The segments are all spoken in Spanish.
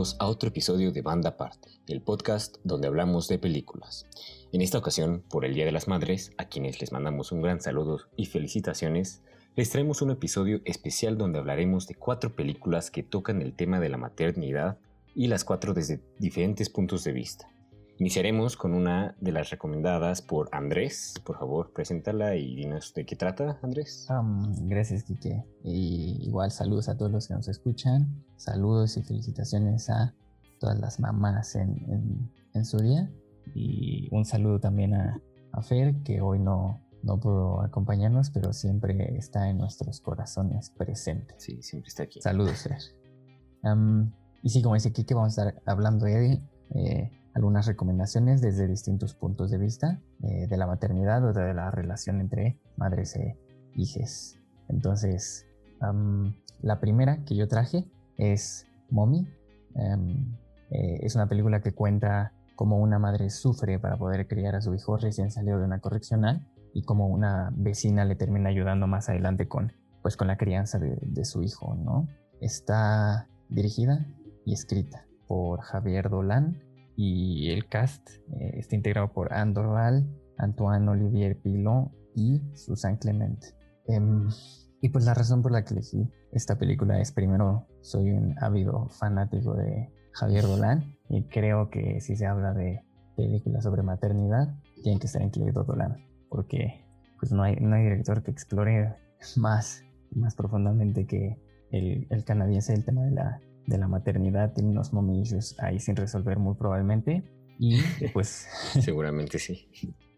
bienvenidos a otro episodio de Banda Aparte, el podcast donde hablamos de películas. En esta ocasión, por el Día de las Madres, a quienes les mandamos un gran saludo y felicitaciones, les traemos un episodio especial donde hablaremos de cuatro películas que tocan el tema de la maternidad y las cuatro desde diferentes puntos de vista. Iniciaremos con una de las recomendadas por Andrés. Por favor, preséntala y dinos de qué trata, Andrés. gracias, Kike. Y igual saludos a todos los que nos escuchan. Saludos y felicitaciones a todas las mamás en, su día. Y un saludo también a, Fer, que hoy no, no pudo acompañarnos, pero siempre está en nuestros corazones presente. Sí, siempre está aquí. Saludos, Fer. y sí, como dice Kike, vamos a estar hablando de eh, algunas recomendaciones desde distintos puntos de vista eh, de la maternidad o de la relación entre madres e hijas. Entonces, la primera que yo traje es Mommy. Em, eh, es una película que cuenta cómo una madre sufre para poder criar a su hijo recién salido de una correccional y cómo una vecina le termina ayudando más adelante con, pues, con la crianza de, de su hijo. ¿no? Está dirigida y escrita por Javier Dolan y el cast eh, está integrado por Andorral, Antoine Olivier Pilon y Susan Clement. Em, y pues la razón por la que elegí esta película es primero, soy un ávido fanático de Javier Dolan y creo que si se habla de películas sobre maternidad, tiene que estar incluido Dolan, porque pues no hay, no hay director que explore más, más profundamente que el, el canadiense el tema de la de la maternidad tiene unos momillos ahí sin resolver muy probablemente. Y pues... Seguramente sí.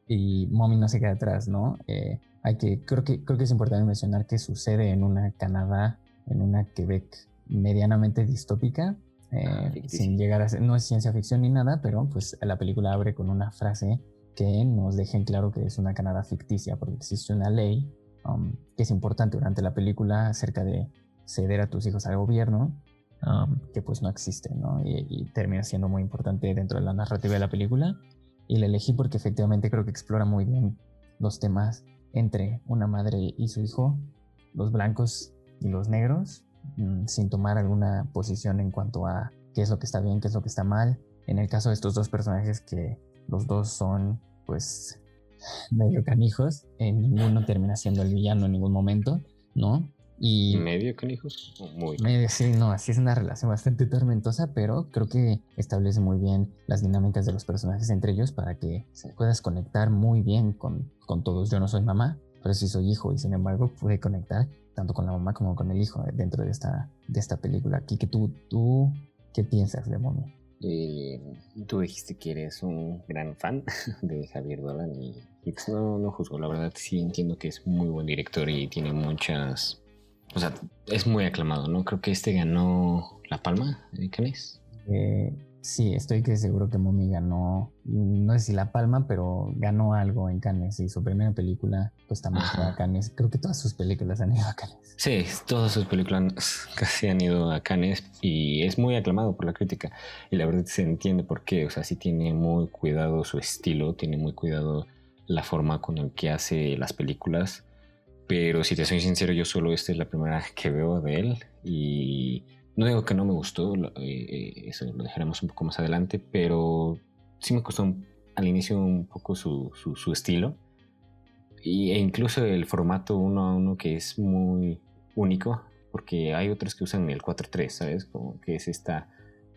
Y Mommy no se queda atrás, ¿no? Eh, hay que, creo que, creo que es importante mencionar que sucede en una Canadá, en una Quebec medianamente distópica, eh, ah, sin llegar a ser, no es ciencia ficción ni nada, pero pues la película abre con una frase que nos deja en claro que es una Canadá ficticia, porque existe una ley um, que es importante durante la película acerca de ceder a tus hijos al gobierno que pues no existe, ¿no? Y, termina siendo muy importante dentro de la narrativa de la película. Y la elegí porque efectivamente creo que explora muy bien los temas entre una madre y su hijo, los blancos y los negros, mm, sin tomar alguna posición en cuanto a qué es lo que está bien, qué es lo que está mal. En el caso de estos dos personajes que los dos son pues medio canijos, en ninguno termina siendo el villano en ningún momento, ¿no? Y ¿Medio con hijos? Muy. Medio, sí, no, así es una relación bastante tormentosa, pero creo que establece muy bien las dinámicas de los personajes entre ellos para que puedas conectar muy bien con, con todos. Yo no soy mamá, pero sí soy hijo y sin embargo pude conectar tanto con la mamá como con el hijo dentro de esta, de esta película. Aquí que tú, tú, ¿qué piensas de Mommy? Eh, tú dijiste que eres un gran fan de Javier Dolan y, pues no, no juzgo, la verdad sí entiendo que es muy buen director y tiene muchas o sea, es muy aclamado, ¿no? Creo que este ganó la palma de Cannes. Eh, sí, estoy que seguro que Momi ganó, no sé si la palma, pero ganó algo en Cannes y su primera película pues también fue a Cannes. Creo que todas sus películas han ido a Cannes. Sí, todas sus películas casi han ido a Cannes y es muy aclamado por la crítica. Y la verdad se entiende por qué, o sea, sí tiene muy cuidado su estilo, tiene muy cuidado la forma con el que hace las películas pero si te soy sincero, yo solo esta es la primera que veo de él. Y no digo que no me gustó, eh, eh, eso lo dejaremos un poco más adelante, pero sí me costó al inicio un poco su, su, estilo. Y, e incluso el formato uno a uno que es muy único, porque hay otros que usan el 4-3, ¿sabes? Como que es esta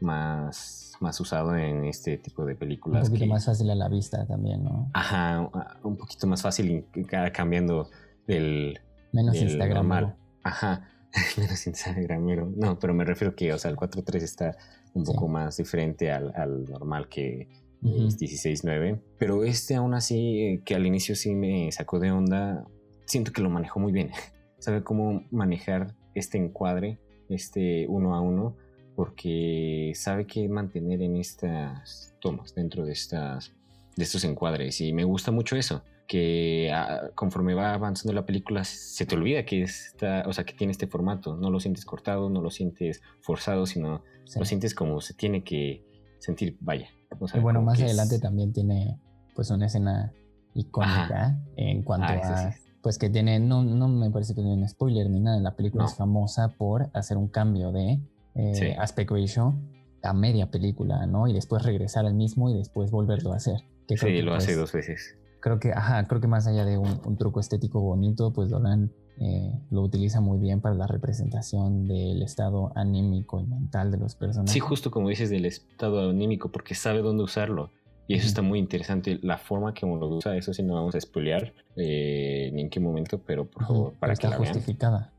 más, más usado en este tipo de películas. Un poquito más fácil a la vista también, ¿no? Ajá, un poquito más fácil cambiando del, menos Instagram. Ajá, menos Instagramero. No, pero me refiero que, o sea, el 4.3 está un poco más diferente al, al normal que es 16.9. Pero este aún así, eh, que al inicio sí me sacó de onda, siento que lo manejó muy bien. Sabe cómo manejar este encuadre, este uno a uno, porque sabe qué mantener en estas tomas, dentro de estas de estos encuadres. Y me gusta mucho eso que ah, conforme va avanzando la película se te olvida que está, o sea, que tiene este formato, no lo sientes cortado, no lo sientes forzado, sino lo sientes como se tiene que sentir, vaya. y bueno, más adelante también tiene pues una escena icónica en cuanto ah, a pues que tiene, no, no me parece que tiene un spoiler ni nada, la película es famosa por hacer un cambio de eh, aspect ratio a media película, ¿no? Y después regresar al mismo y después volverlo a hacer. sí, lo hace pues, dos veces. Creo que, ajá, creo que más allá de un, truco estético bonito, pues Dolan eh, lo utiliza muy bien para la representación del estado anímico y mental de los personajes. Sí, justo como dices del estado anímico, porque sabe dónde usarlo. Y eso está muy interesante. La forma que uno lo usa, eso sí no vamos a spoilear eh, ni en qué momento, pero por favor, para que está justificada.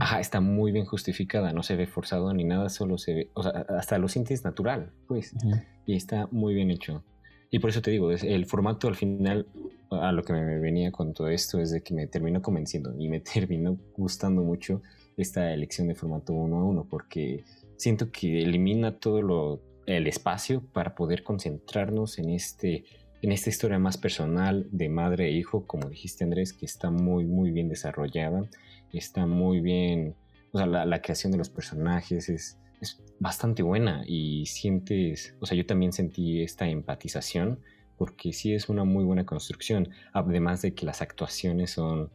Ajá, está muy bien justificada, no se ve forzado ni nada, solo se ve, o sea, hasta lo sientes natural, pues. Y está muy bien hecho. Y por eso te digo, el formato al final, a lo que me venía con todo esto, es de que me terminó convenciendo y me terminó gustando mucho esta elección de formato uno a uno, porque siento que elimina todo lo, el espacio para poder concentrarnos en este en esta historia más personal de madre e hijo, como dijiste Andrés, que está muy muy bien desarrollada, está muy bien, o sea, la, creación de los personajes es, es, bastante buena y sientes, o sea, yo también sentí esta empatización porque sí es una muy buena construcción, además de que las actuaciones son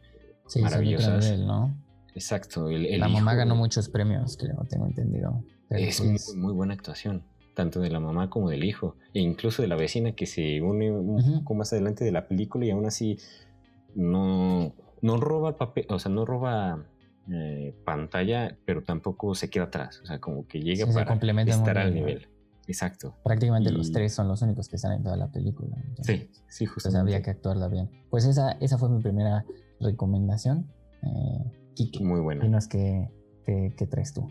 maravillosas. ¿no? Exacto. la mamá ganó muchos premios, creo, tengo entendido. es muy, muy buena actuación tanto de la mamá como del hijo, e incluso de la vecina que se une un poco más adelante de la película y aún así no, no roba papel, o sea, no roba eh, pantalla, pero tampoco se queda atrás, o sea, como que llega para estar al nivel. Exacto. Prácticamente los tres son los únicos que están en toda la película. sí, sí, justo. Pues había que actuarla bien. Pues esa, esa fue mi primera recomendación. Eh, Muy buena. Dinos qué, qué, traes tú.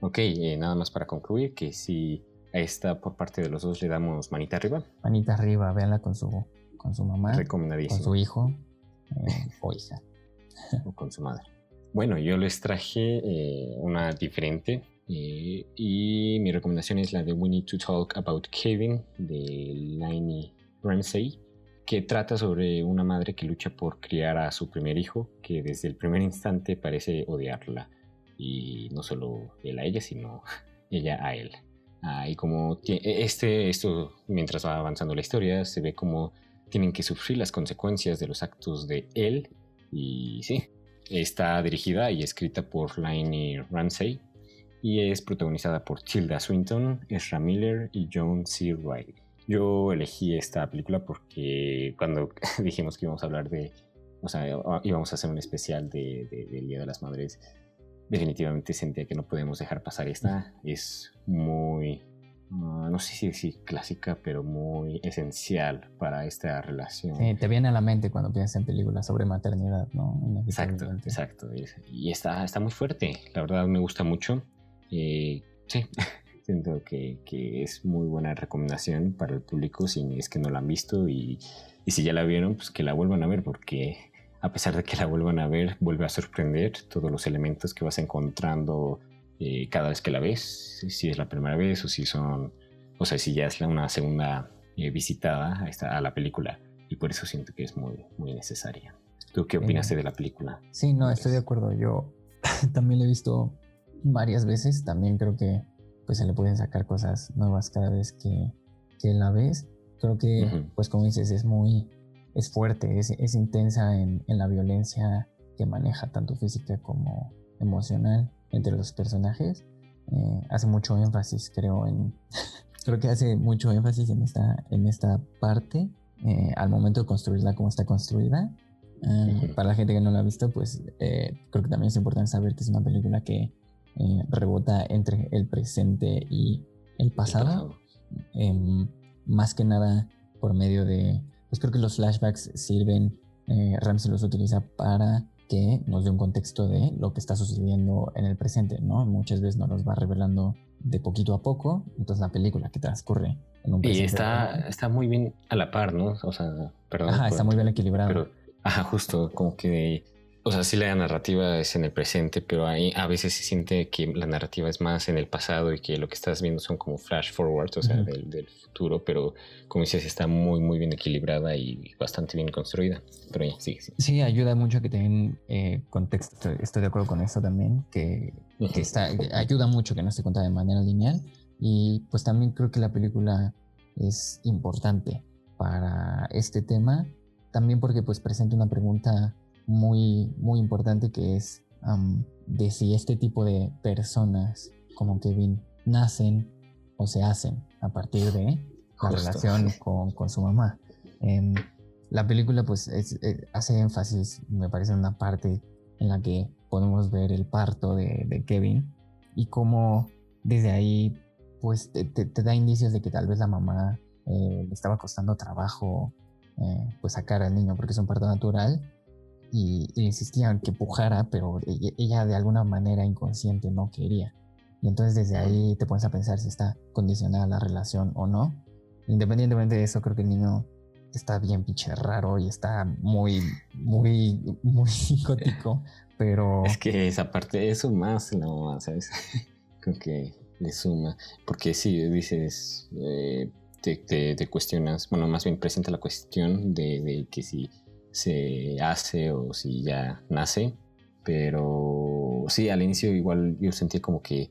Ok, eh, nada más para concluir que si a esta por parte de los dos le damos manita arriba. Manita arriba, véanla con su, con su mamá. Recomendadísimo. Con su hijo eh, o hija. o con su madre. Bueno, yo les traje eh, una diferente eh, y mi recomendación es la de We Need to Talk About Kevin de Lainey Ramsey que trata sobre una madre que lucha por criar a su primer hijo, que desde el primer instante parece odiarla. Y no solo él a ella, sino ella a él. Ah, y como e, este, esto, mientras va avanzando la historia, se ve como tienen que sufrir las consecuencias de los actos de él. Y sí, está dirigida y escrita por Lainey Ramsey y es protagonizada por Tilda Swinton, Ezra Miller y John C. Reilly. Yo elegí esta película porque cuando dijimos que íbamos a hablar de, o sea, íbamos a hacer un especial de, del Día de las Madres, definitivamente sentía que no podemos dejar pasar esta. Es muy, ah, no sé si decir clásica, pero muy esencial para esta relación. Sí, te viene a la mente cuando piensas en películas sobre maternidad, ¿no? Exacto, exacto. Y está, está muy fuerte. La verdad me gusta mucho. Eh, sí, siento que, que, es muy buena recomendación para el público si es que no la han visto y, y si ya la vieron, pues que la vuelvan a ver porque a pesar de que la vuelvan a ver, vuelve a sorprender todos los elementos que vas encontrando eh, cada vez que la ves, si es la primera vez o si son, o sea, si ya es una segunda eh, visitada a, esta, a la película y por eso siento que es muy, muy necesaria. ¿Tú qué opinaste de la película? Sí, no, estoy de acuerdo. Yo también la he visto varias veces. También creo que pues se le pueden sacar cosas nuevas cada vez que, que la ves. Creo que, pues como dices, es muy, es fuerte, es, es intensa en, en, la violencia que maneja tanto física como emocional entre los personajes. Eh, hace mucho énfasis, creo, en... creo que hace mucho énfasis en esta, en esta parte eh, al momento de construirla como está construida. Eh, para la gente que no la ha visto, pues creo que también es importante saber que es una película que rebota entre el presente y el pasado. Em, más que nada por medio de pues creo que los flashbacks sirven, eh, Ramsey los utiliza para que nos dé un contexto de lo que está sucediendo en el presente, ¿no? Muchas veces nos los va revelando de poquito a poco, entonces la película que transcurre en un presente. Y está, está muy bien a la par, ¿no? O sea, perdón. Ajá, está muy bien equilibrado. Pero, ajá, justo, como que o sea, sí la narrativa es en el presente, pero ahí a veces se siente que la narrativa es más en el pasado y que lo que estás viendo son como flash forwards, o sea, del, futuro, pero como dices, está muy, muy bien equilibrada y bastante bien construida. Pero ya, sí, sí. Sí, ayuda mucho a que tengan eh, contexto. Estoy de acuerdo con eso también, que, está, ayuda mucho que no se cuenta de manera lineal. Y pues también creo que la película es importante para este tema, también porque pues presenta una pregunta muy, muy importante que es de si este tipo de personas como Kevin nacen o se hacen a partir de la relación con, su mamá. Em, la película pues eh, hace énfasis, me parece, en una parte en la que podemos ver el parto de, Kevin y cómo desde ahí pues te, da indicios de que tal vez la mamá eh, le estaba costando trabajo eh, pues sacar al niño porque es un parto natural y, insistían que pujara, pero ella, de alguna manera inconsciente no quería. Y entonces desde ahí te pones a pensar si está condicionada la relación o no. Independientemente de eso, creo que el niño está bien pinche raro y está muy, muy, muy psicótico, pero... Es que esa parte, eso más la mamá, ¿sabes? creo que le suma, porque si dices, eh, te, te, cuestionas, bueno, más bien presenta la cuestión de, de que si se hace o si ya nace. Pero sí, al inicio igual yo sentía como que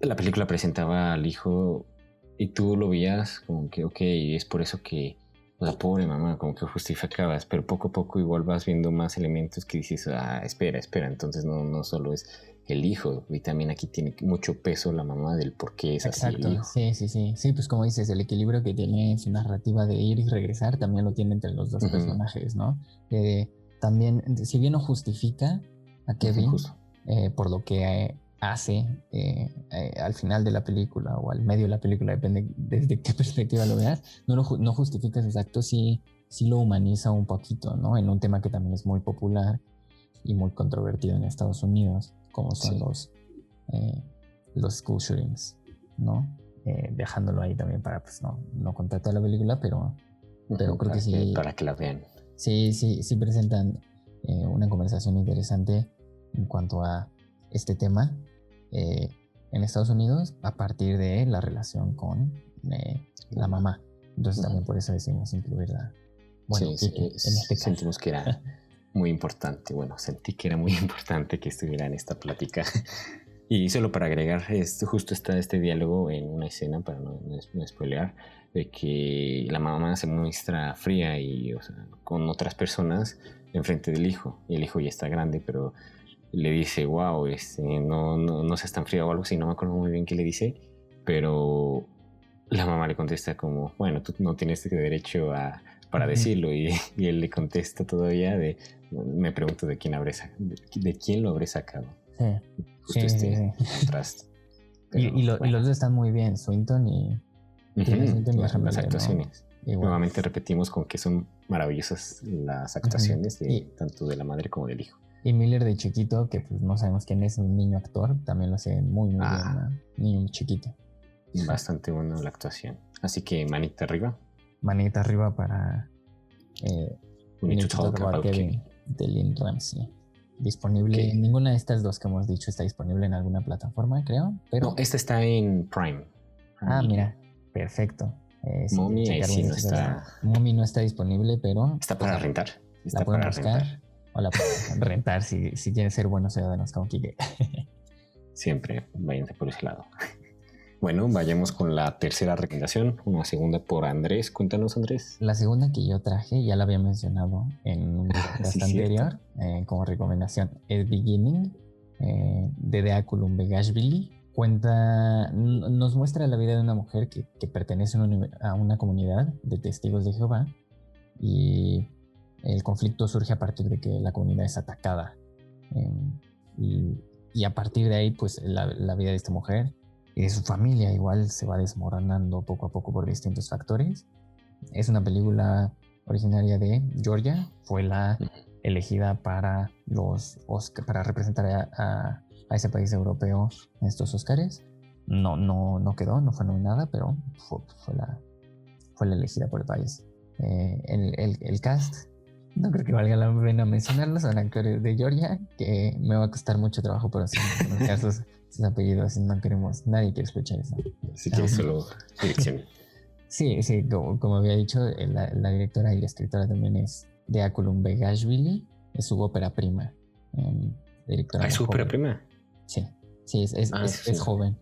la película presentaba al hijo y tú lo veías como que, ok, es por eso que la pobre mamá, como que justificabas, pero poco a poco igual vas viendo más elementos que dices, ah, espera, espera, entonces no, no solo es el hijo. Y también aquí tiene mucho peso la mamá del por qué es así el hijo. Sí, sí, sí. Sí, pues como dices, el equilibrio que tiene su narrativa de ir y regresar también lo tiene entre los dos personajes, ¿no? también, si bien no justifica a Kevin eh, por lo que eh, hace eh, al final de la película o al medio de la película, depende desde qué perspectiva lo veas, no, no justifica sus actos, sí, sí lo humaniza un poquito, ¿no? En un tema que también es muy popular y muy controvertido en Estados Unidos como son los, eh, los school shootings, ¿no? Eh, dejándolo ahí también para pues, no, no contar toda la película, pero, pero creo que sí. para que la vean. Sí, sí, sí presentan eh, una conversación interesante en cuanto a este tema en Estados Unidos a partir de la relación con la mamá. Entonces también por eso decidimos incluirla. Bueno, sí, en este caso. Sentimos que era muy importante. Bueno, sentí que era muy importante que estuviera en esta plática. Y solo para agregar, es, justo está este diálogo en una escena, para no, no, spoilear, de que la mamá se muestra fría y con otras personas enfrente del hijo. Y el hijo ya está grande, pero le dice, wow, este, no, no, no seas tan fría o algo así, no me acuerdo muy bien qué le dice, pero la mamá le contesta como, bueno, tú no tienes derecho a, para decirlo y, y, él le contesta todavía de, me pregunto de quién habré de, quién lo habré sacado. Sí. Justo este contraste. y, los dos están muy bien, Swinton y, las, actuaciones. Nuevamente repetimos con que son maravillosas las actuaciones de, tanto de la madre como del hijo. Y Miller de chiquito, que pues no sabemos quién es, un niño actor, también lo hace muy, muy bien, ah. Niño chiquito. Bastante buena la actuación. Así que manita arriba. Manita arriba para eh, Kevin de Lynn Ramsey. Disponible, ninguna de estas dos que hemos dicho está disponible en alguna plataforma, creo. Pero... No, esta está en Prime. Ah, mira, perfecto. Eh, Mommy no está. Mommy no está disponible, pero. Está para rentar. Está la pueden para buscar. Rentar. O la pueden rentar si, si quieren ser buenos ciudadanos como Kike. Siempre váyanse por ese lado. Bueno, vayamos con la tercera recomendación, una segunda por Andrés. Cuéntanos, Andrés. La segunda que yo traje, ya la había mencionado en un ah, podcast anterior, eh, como recomendación, es Beginning, eh, de Deaculum Begashvili. Cuenta, nos muestra la vida de una mujer que, pertenece a una comunidad de testigos de Jehová y el conflicto surge a partir de que la comunidad es atacada. Em, y, a partir de ahí, pues la, la vida de esta mujer y su familia igual se va desmoronando poco a poco por distintos factores. Es una película originaria de Georgia, fue la elegida para los para representar a, ese país europeo en estos Oscars. No, no, no quedó, no fue nominada, pero fue, la, fue la elegida por el país. Eh, el, el, cast, no creo que valga la pena mencionarlo, son actores de Georgia, que me va a costar mucho trabajo pronunciar sus, sus apellidos, no queremos, nadie quiere escuchar eso. Así que solo dirección. Sí, sí, como, había dicho, la, directora y la escritora también es de Aculum Begashvili, es su ópera prima. Em, directora ¿Ah, ¿Es su ópera prima? Sí, sí, es, es, ah, joven.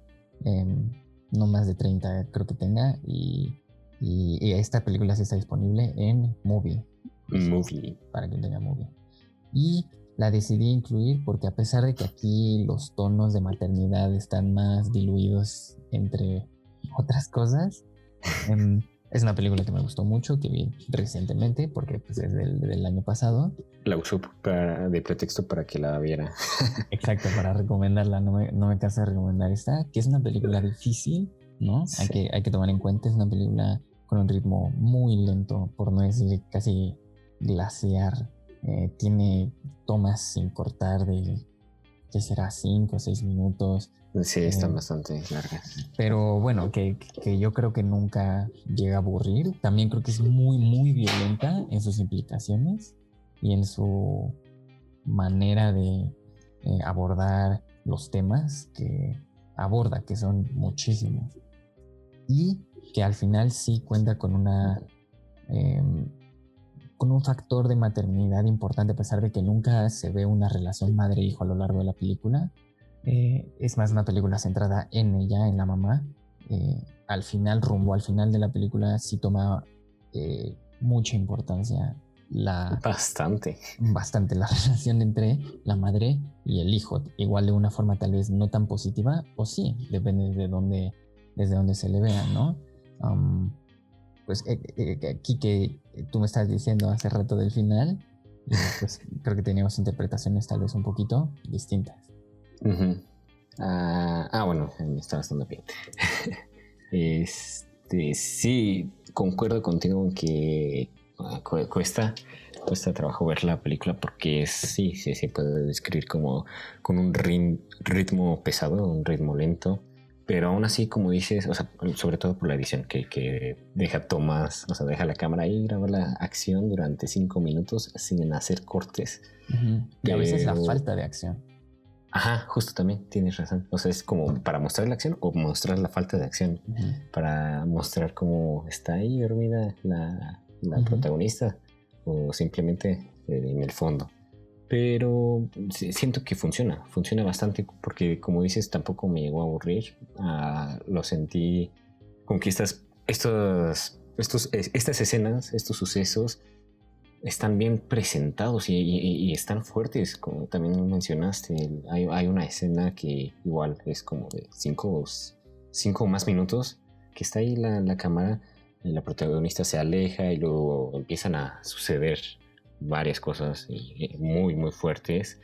Em, no más de 30 creo que tenga y, y, esta película sí está disponible en Movie. Movie. Para quien tenga Movie. Y la decidí incluir porque a pesar de que aquí los tonos de maternidad están más diluidos entre otras cosas. Em, es una película que me gustó mucho, que vi recientemente, porque pues, es del, año pasado. La usó de pretexto para que la viera. Exacto, para recomendarla. No me, no me cansa de recomendar esta, que es una película difícil, ¿no? Hay, que, hay que tomar en cuenta, es una película con un ritmo muy lento, por no decir casi glaciar. Eh, tiene tomas sin cortar de, ¿qué será? 5 o 6 minutos. Sí, están eh, bastante largas. Pero bueno, que, que, yo creo que nunca llega a aburrir. También creo que es muy, muy violenta en sus implicaciones y en su manera de eh, abordar los temas que aborda, que son muchísimos. Y que al final sí cuenta con una... Em, con un factor de maternidad importante, a pesar de que nunca se ve una relación madre-hijo a lo largo de la película eh, es más una película centrada en ella, en la mamá. Eh, al final, rumbo al final de la película, sí toma eh, mucha importancia la... Bastante. Bastante la relación entre la madre y el hijo. Igual de una forma tal vez no tan positiva, o sí, depende de dónde, desde dónde se le vea, ¿no? Pues aquí que tú me estás diciendo hace rato del final, pues creo que teníamos interpretaciones tal vez un poquito distintas. Ah, ah, bueno, me está bastante bien. este, sí, concuerdo contigo en que ah, cuesta, cuesta trabajo ver la película porque sí, sí, se puede describir como con un ritmo pesado, un ritmo lento. Pero aún así, como dices, o sea, sobre todo por la edición, que, que deja tomas, o sea, deja la cámara ahí, graba la acción durante cinco minutos sin hacer cortes. Y a veces la falta de acción. Ajá, justo también, tienes razón. O sea, es como para mostrar la acción o mostrar la falta de acción. Para mostrar cómo está ahí dormida la, protagonista o simplemente eh, en el fondo. Pero siento que funciona, funciona bastante porque como dices tampoco me llegó a aburrir. Ah, lo sentí con que estas, estos, estos, estas escenas, estos sucesos están bien presentados y, están fuertes, como también mencionaste. Hay, una escena que igual es como de cinco, cinco más minutos, que está ahí la, la cámara, y la protagonista se aleja y luego empiezan a suceder varias cosas muy, muy fuertes,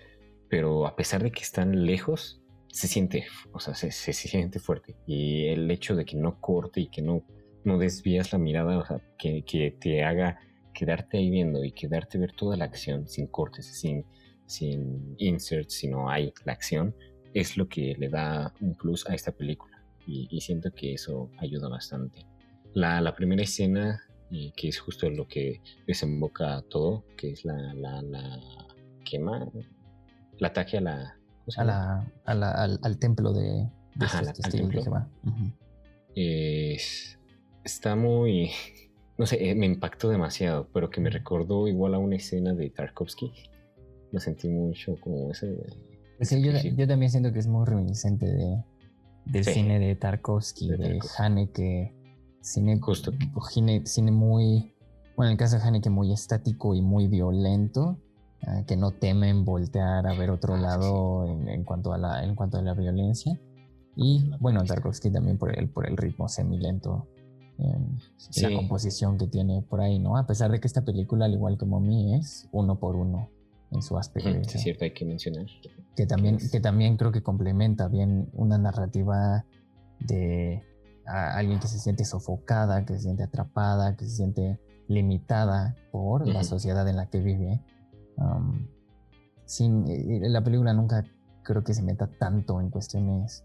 pero a pesar de que están lejos, se siente, o sea, se, se, siente fuerte. Y el hecho de que no corte y que no, no desvías la mirada, o sea, que, que te haga quedarte ahí viendo y quedarte ver toda la acción sin cortes, sin, sin inserts, sino hay la acción, es lo que le da un plus a esta película. Y, siento que eso ayuda bastante. La, la primera escena, eh, que es justo lo que desemboca todo, que es la, la, la quema, el ataque a la... A la, a la al, templo de, de Ajá, testigos está muy no sé, eh, me impactó demasiado, pero que me recordó igual a una escena de Tarkovsky. Lo sentí mucho como ese... Sí, yo, también siento que es muy reminiscente de, del cine de Tarkovsky, de, Haneke. Cine, Justo. Cine, cine muy, bueno, en el caso de Haneke, muy estático y muy violento, ah, que no temen voltear a ver otro ah, lado En, cuanto a la, en cuanto a la violencia. Y bueno, Tarkovsky también por el, por el ritmo semilento la composición que tiene por ahí, ¿no? A pesar de que esta película, al igual como mí, es uno por uno en su aspecto. es cierto, hay que mencionar. Que también, que también creo que complementa bien una narrativa de alguien que se siente sofocada, que se siente atrapada, que se siente limitada por la sociedad en la que vive. sin, la película nunca creo que se meta tanto en cuestiones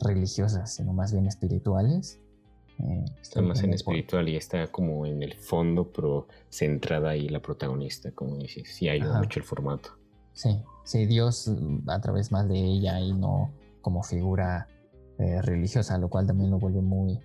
religiosas, sino más bien espirituales. Eh, está más en espiritual y está como en el fondo, pero centrada ahí la protagonista, como dices. Sí, ayuda mucho el formato. Sí, sí, Dios a través más de ella y no como figura eh, religiosa, lo cual también lo vuelve muy,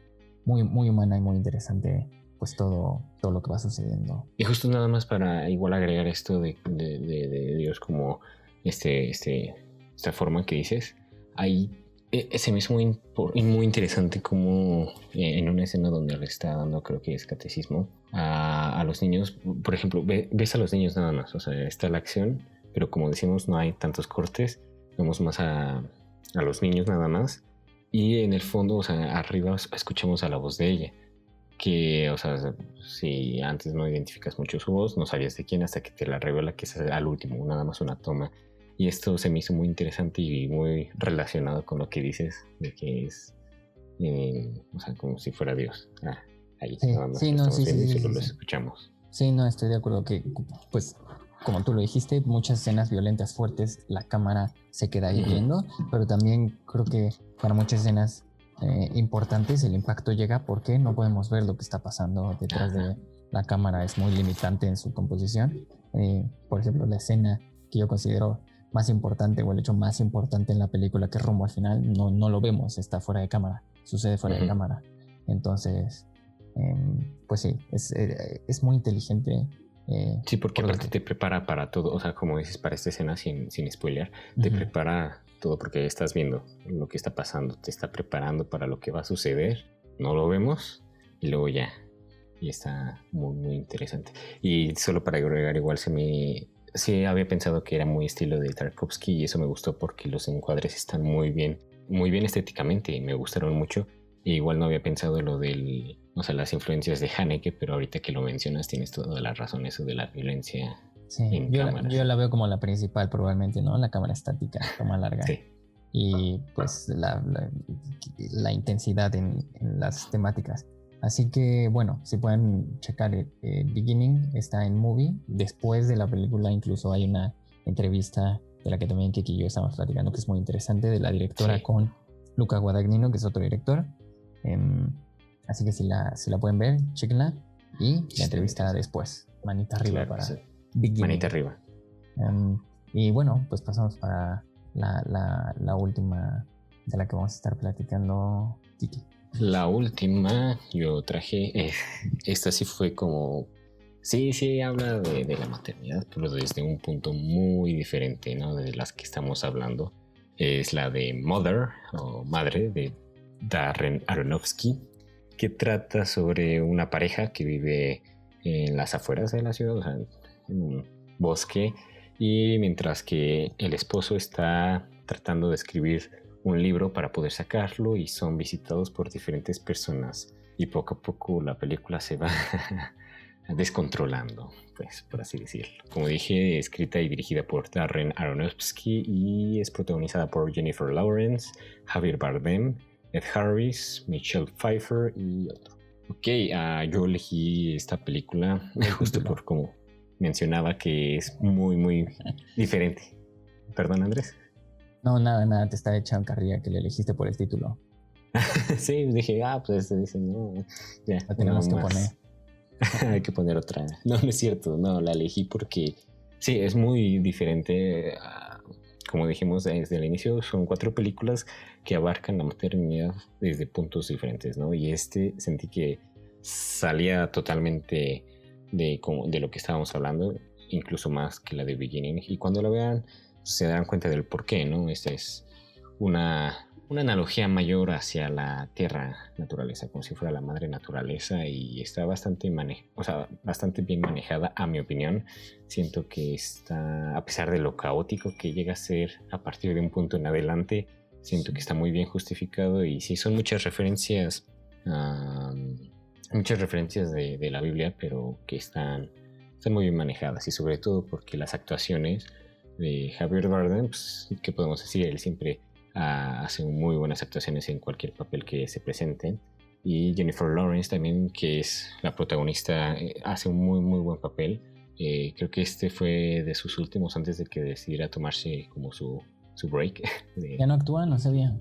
muy, muy humana y muy interesante, pues todo, todo lo que va sucediendo. Y justo nada más para igual agregar esto de, de Dios como este, este, esta forma que dices, hay e, se me hizo muy, muy interesante como eh, en una escena donde le está dando, creo que es catecismo, a, los niños, por ejemplo, ves a los niños nada más, o sea, está la acción, pero como decimos, no hay tantos cortes, vemos más a, a los niños nada más, Y en el fondo, o sea, arriba escuchamos a la voz de ella. Que, o sea, si antes no identificas mucho su voz, no sabías de quién hasta que te la revela que es al último, nada más una toma. Y esto se me hizo muy interesante y muy relacionado con lo que dices, de que es, eh, o sea, como si fuera Dios. Ah, ahí, sí, sí, no, sí, sí, sí, lo escuchamos. Sí, no, estoy de acuerdo que, pues, como tú lo dijiste, muchas escenas violentas fuertes, la cámara se queda ahí viendo, pero también creo que para muchas escenas eh, importantes el impacto llega porque no podemos ver lo que está pasando detrás de la cámara, es muy limitante en su composición. Eh, por ejemplo, la escena que yo considero más importante o el hecho más importante en la película que es rumbo al final, no, no lo vemos, está fuera de cámara, sucede fuera de cámara. Entonces, em, pues sí, es, eh, es muy inteligente eh, sí, porque aparte te prepara para todo, o sea, como dices, para esta escena sin, sin spoiler, te prepara todo porque estás viendo lo que está pasando, te está preparando para lo que va a suceder, no lo vemos y luego ya, y está muy, muy interesante. Y solo para agregar, igual se me... Sí, había pensado que era muy estilo de Tarkovsky y eso me gustó porque los encuadres están muy bien, muy bien estéticamente y me gustaron mucho. igual no había pensado lo del o sea, las influencias de Haneke, pero ahorita que lo mencionas tienes toda la razón, eso de la violencia. Sí, yo, la, yo la veo como la principal probablemente, ¿no? La cámara estática, toma larga. Sí. Y pues la, la, intensidad en, las temáticas. Así que bueno, si pueden checar el, Beginning, está en Movie. Después de la película incluso hay una entrevista de la que también Kiki y yo estamos platicando, que es muy interesante, de la directora con Luca Guadagnino, que es otro director. Em, Así que si la, si la pueden ver, chequenla. Y la entrevista después. Manita arriba para Manita arriba. Em, y bueno, pues pasamos para la, la, última de la que vamos a estar platicando, Tiki. La última yo traje, eh, esta sí fue como, sí, sí habla de, de, la maternidad, pero desde un punto muy diferente, ¿no? De las que estamos hablando. Es la de Mother, o Madre, de Darren Aronofsky que trata sobre una pareja que vive en las afueras de la ciudad, o sea, en un bosque, y mientras que el esposo está tratando de escribir un libro para poder sacarlo y son visitados por diferentes personas y poco a poco la película se va descontrolando, pues por así decirlo. Como dije, escrita y dirigida por Darren Aronofsky y es protagonizada por Jennifer Lawrence, Javier Bardem, Ed Harris, Michelle Pfeiffer y otro. Ok, uh, yo elegí esta película justo por como mencionaba que es muy, muy diferente. Perdón, Andrés. No, nada, nada, te estaba echando carrilla que le elegiste por el título. sí, dije, ah, pues este dice, no, ya. La tenemos que poner. Hay que poner otra. No, no es cierto, no, la elegí porque sí, es muy diferente. Como dijimos desde el inicio, son cuatro películas que abarcan la maternidad desde puntos diferentes, ¿no? Y este sentí que salía totalmente de, lo que estábamos hablando, incluso más que la de Beginning. Y cuando la vean, se darán cuenta del por qué, ¿no? Esta es una, una analogía mayor hacia la tierra naturaleza, como si fuera la madre naturaleza y está bastante, mane o sea, bastante bien manejada, a mi opinión. Siento que está, a pesar de lo caótico que llega a ser a partir de un punto en adelante, Siento que está muy bien justificado y sí son muchas referencias, muchas referencias de, la Biblia, pero que están, están muy bien manejadas y sobre todo porque las actuaciones de Javier Bardem, pues, ¿qué podemos decir? Él siempre ah, hace muy buenas actuaciones en cualquier papel que se presente. Y Jennifer Lawrence también, que es la protagonista, eh, hace un muy, muy buen papel. Eh, creo que este fue de sus últimos antes de que decidiera tomarse como su su break. ¿Ya no actúa? No sabía.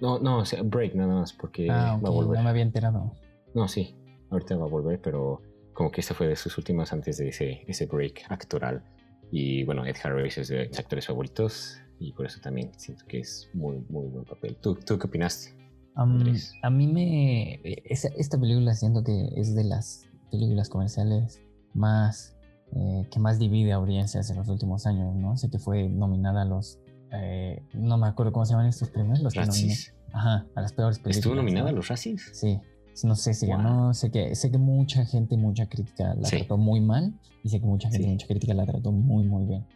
No, no, o sea, break nada más, porque ah, va a volver. No me había enterado. No, sí, ahorita va a volver, pero como que esta fue de sus últimas antes de ese, ese break actoral. Y bueno, Ed Harris es de mis actores favoritos y por eso también siento que es muy, muy buen papel. ¿Tú, tú qué opinaste? a mí me... Esta, esta, película siento que es de las películas comerciales más... Eh, que más divide audiencias en los últimos años, ¿no? Sé que fue nominada a los eh, no me acuerdo cómo se llaman estos premios. Los Ajá, a las peores películas. ¿Estuvo nominada a los Razzies? Sí. No sé si ganó, sé que, sé que mucha gente, mucha crítica la trató muy mal y sé que mucha gente, mucha crítica la trató muy, muy bien.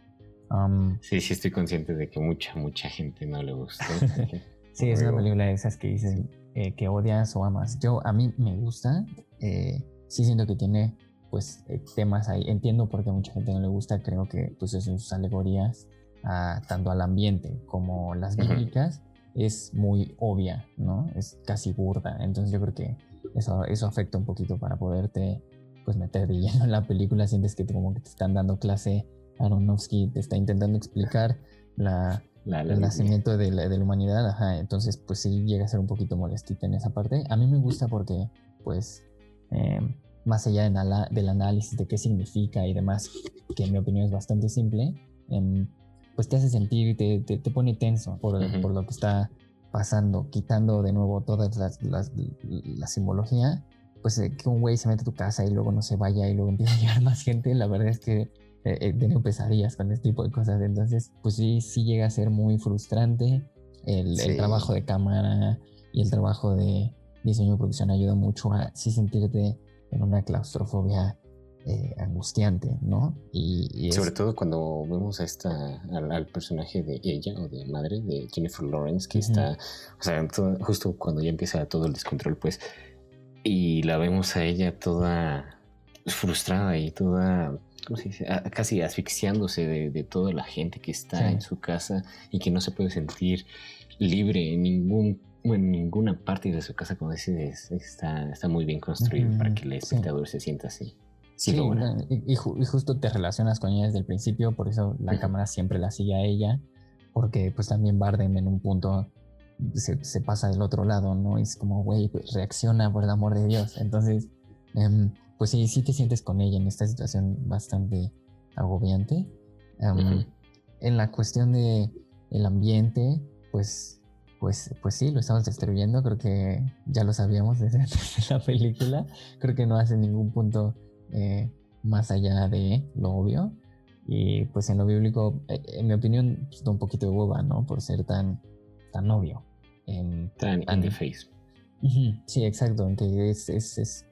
Sí, sí, estoy consciente de que mucha, mucha gente no le gustó. Sí, es una película de esas que dicen eh, que odias o amas. Yo, a mí me gusta. Eh, sí siento que tiene pues eh, temas ahí. Entiendo por qué a mucha gente no le gusta. Creo que pues sus alegorías a, tanto al ambiente como las bíblicas es muy obvia, ¿no? Es casi burda. Entonces yo creo que eso, eso afecta un poquito para poderte pues meter de lleno en la película. Sientes que como que te están dando clase. Aronofsky te está intentando explicar la, el nacimiento de la, de la humanidad. Ajá, entonces pues sí llega a ser un poquito molestita en esa parte. A mí me gusta porque pues... Eh, más allá del análisis de qué significa y demás, que en mi opinión es bastante simple, em, pues te hace sentir, te, te, te pone tenso por, por, lo que está pasando, quitando de nuevo toda la simbología, pues eh, que un güey se mete a tu casa y luego no se vaya y luego empieza a llegar más gente, la verdad es que eh, he tenido pesadillas con este tipo de cosas, entonces pues sí, sí llega a ser muy frustrante el, el trabajo de cámara y el trabajo de diseño de producción ayuda mucho a sí sentirte en una claustrofobia eh, angustiante, ¿no? Y, sobre todo cuando vemos a esta, al, personaje de ella o de madre de Jennifer Lawrence que está, o sea, justo cuando ya empieza todo el descontrol, pues, y la vemos a ella toda frustrada y toda ¿cómo se dice? casi asfixiándose de, toda la gente que está en su casa y que no se puede sentir libre en ningún en ninguna parte de su casa, como dices, está, está muy bien construido para que el espectador se sienta así. Sí, y, justo te relacionas con ella desde el principio, por eso la cámara siempre la sigue a ella, porque pues también Bardem en un punto se, pasa del otro lado, ¿no? Es como, güey, pues, reacciona por el amor de Dios. Entonces, em, pues sí, sí te sientes con ella en esta situación bastante agobiante. Em, en la cuestión de el ambiente, pues pues, pues sí, lo estamos destruyendo, creo que ya lo sabíamos desde la película, creo que no hace ningún punto eh, más allá de lo obvio. Y pues en lo bíblico, eh, en mi opinión, pues, da un poquito de hueva, ¿no? Por ser tan, tan obvio. tan, in the face. Sí, exacto, en que es, es, es,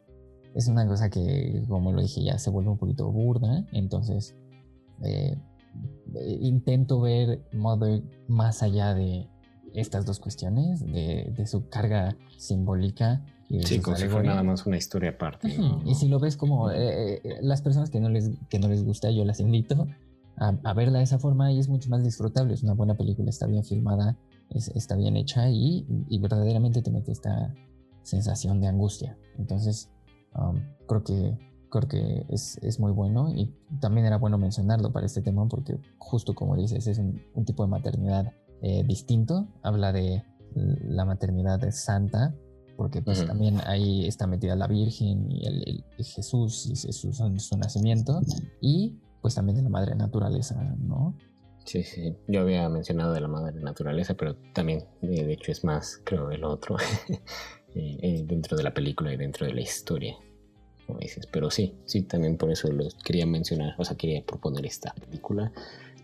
es, una cosa que, como lo dije, ya se vuelve un poquito burda, entonces eh, intento ver modo más allá de, estas dos cuestiones de, su carga simbólica. Y sí, como si fuera nada más una historia aparte. Y si lo ves como eh, eh, las personas que no, les, que no les gusta, yo las invito a, verla de esa forma y es mucho más disfrutable. Es una buena película, está bien filmada, está bien hecha y, verdaderamente te mete esta sensación de angustia. Entonces, um, creo que creo que es, es, muy bueno y también era bueno mencionarlo para este tema porque justo como dices es un, un tipo de maternidad eh, distinto. Habla de la maternidad de santa, porque pues también ahí está metida la Virgen y el, Jesús y Jesús en su nacimiento, y pues también de la madre naturaleza, ¿no? Sí, sí, yo había mencionado de la madre naturaleza, pero también eh, de hecho es más, creo, el otro, eh, dentro de la película y dentro de la historia, como dices. Pero sí, sí, también por eso los quería mencionar, o sea, quería proponer esta película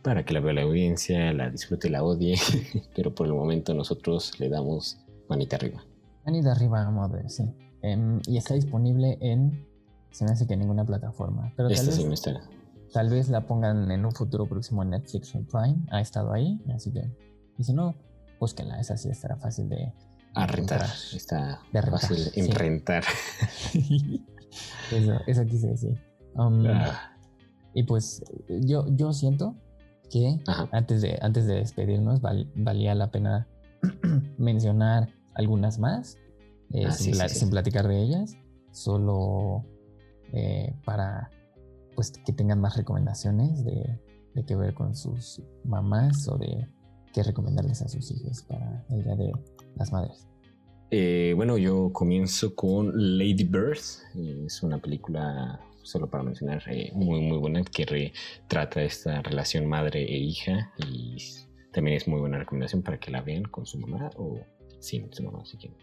para que la vea la audiencia, la disfrute, la odie, pero por el momento nosotros le damos manita arriba. Manita arriba, madre, sí. Em, y está disponible en, se me hace que en ninguna plataforma. Pero tal, vez, tal vez la pongan en un futuro próximo en Netflix o Prime, ha estado ahí, así que, y si no, búsquenla, esa sí estará fácil de... A rentar, está fácil en rentar. eso, eso quise decir. Um, ah. Y pues yo, yo siento que antes de, antes de despedirnos valía la pena mencionar algunas más, eh, ah, sin, platicar de ellas, solo eh, para pues que tengan más recomendaciones de, de qué ver con sus mamás o de qué recomendarles a sus hijos para el Día de las Madres. Eh, bueno, yo comienzo con Lady Bird. Es una película solo para mencionar, eh, muy muy buena, que retrata esta relación madre e hija y también es muy buena recomendación para que la vean con su mamá o sin su mamá, si quieren,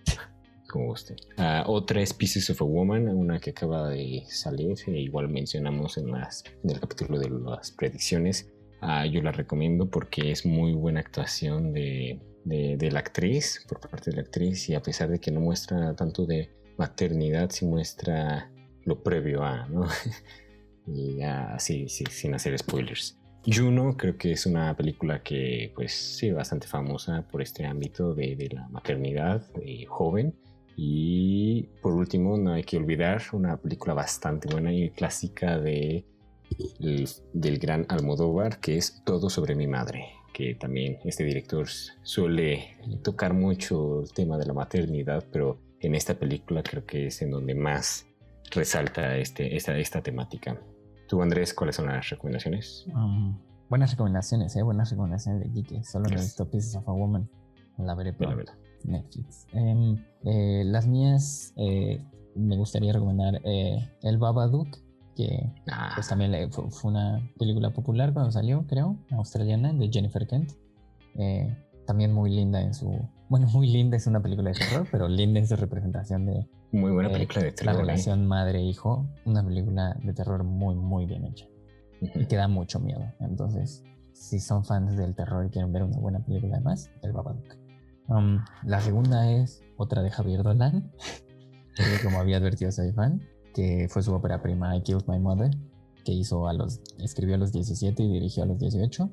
como guste. Uh, otra es Pieces of a Woman, una que acaba de salir, e igual mencionamos en, las, en el capítulo de las predicciones. Uh, yo la recomiendo porque es muy buena actuación de, de, de, la actriz, por parte de la actriz, y a pesar de que no muestra tanto de maternidad, sí muestra lo previo a, ¿no? y así, sin hacer spoilers. Juno creo que es una película que, pues sí, bastante famosa por este ámbito de, la maternidad joven. Y por último, no hay que olvidar una película bastante buena y clásica de, del gran Almodóvar, que es Todo sobre mi madre, que también este director suele tocar mucho el tema de la maternidad, pero en esta película creo que es en donde más resalta este, esta, esta temática. Tú, Andrés, ¿cuáles son las recomendaciones? Um, buenas recomendaciones, ¿eh? Buenas recomendaciones de Kike. Solo no he visto Pieces of a Woman. La veré por Netflix. Em, eh, las mías, eh, me gustaría recomendar eh, El Babadook, que ah. pues, también fue, una película popular cuando salió, creo, australiana, de Jennifer Kent. también muy linda en su... Bueno, muy linda es una película de terror, pero linda en su representación de muy buena película de terror. La ¿eh? relación madre-hijo, una película de terror muy, muy bien hecha. Y que da mucho miedo. Entonces, si son fans del terror y quieren ver una buena película además, El Babadook. Um, la segunda es otra de Javier Dolan, que como había advertido soy fan, que fue su ópera prima I Killed My Mother, que hizo a los, escribió a los 17 y dirigió a los 18.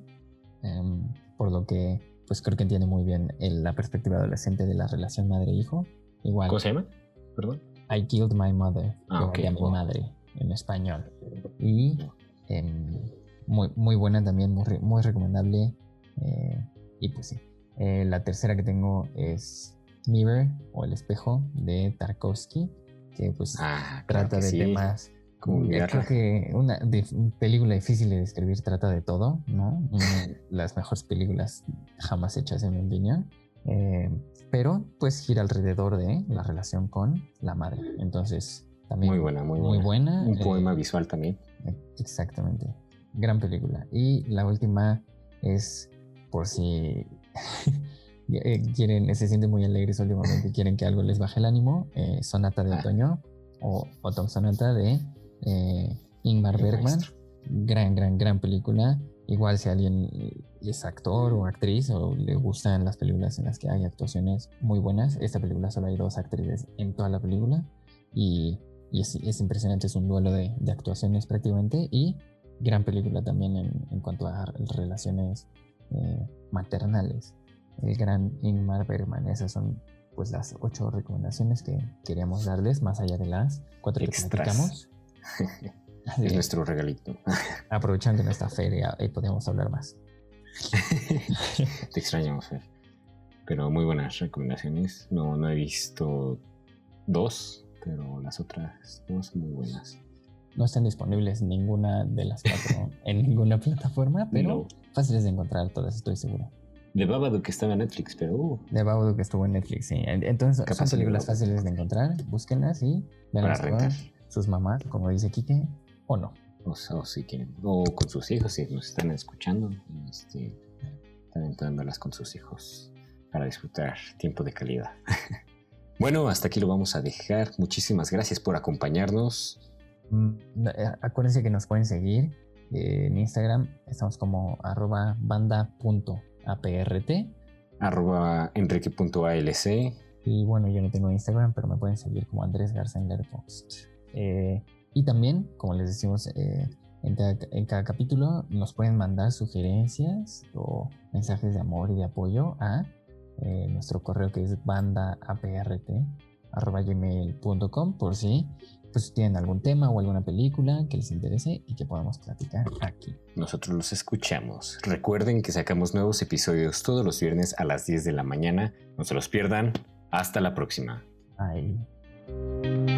Em, por lo que, pues creo que entiende muy bien la perspectiva adolescente de la relación madre-hijo. Igual. ¿Cómo se llama? perdón? I Killed My Mother, ah, mi madre en español. Y em, muy, muy buena también, muy, muy recomendable. Eh, y pues sí. Eh, la tercera que tengo es Mirror o El Espejo de Tarkovsky, que pues ah, trata de temas. creo que una película difícil de describir trata de todo, ¿no? las mejores películas jamás hechas en mi opinión. Eh, pero pues gira alrededor de la relación con la madre. Entonces, también muy buena, muy, buena. Un poema eh, visual también. Exactamente. Gran película. Y la última es por si eh, quieren, se sienten muy alegres últimamente, quieren que algo les baje el ánimo, Sonata de ah. Otoño o Autumn Sonata de Ingmar Bergman. Gran, gran, gran película. Igual si alguien es actor o actriz o le gustan las películas en las que hay actuaciones muy buenas, esta película solo hay dos actrices en toda la película y, es, impresionante, es un duelo de, actuaciones prácticamente y gran película también en, cuanto a relaciones eh, maternales. El gran Ingmar Bergman, esas son pues las ocho recomendaciones que queríamos darles más allá de las cuatro que platicamos. Es nuestro regalito. Aprovechando nuestra feria, ahí podemos hablar más. Te extrañamos, Fer. Pero muy buenas recomendaciones. No, no he visto dos, pero las otras dos muy buenas. No están disponibles ninguna de las cuatro en ninguna plataforma, pero fáciles de encontrar todas, estoy seguro. De Babadook estaba en Netflix, pero... Uh. De Babadook estuvo en Netflix, sí. Entonces son películas fáciles de encontrar, búsquenlas y veanlas con sus mamás, como dice Kike, o no. O, si quieren, o con sus hijos, si nos están escuchando, este, están entrándolas con sus hijos para disfrutar tiempo de calidad. bueno, hasta aquí lo vamos a dejar. Muchísimas gracias por acompañarnos. Mm, eh, acuérdense que nos pueden seguir eh, en Instagram. Estamos como arroba banda.aprt. Arroba enrique.alc. Y bueno, yo no tengo Instagram, pero me pueden seguir como Andrés Garza en Letterboxd. Eh, y también, como les decimos eh, en, cada, capítulo, nos pueden mandar sugerencias o mensajes de amor y de apoyo a eh, nuestro correo que es bandaaprt.gmail.com por si pues, tienen algún tema o alguna película que les interese y que podamos platicar aquí. Nosotros los escuchamos. Recuerden que sacamos nuevos episodios todos los viernes a las 10 de la mañana. No se los pierdan. Hasta la próxima. Bye.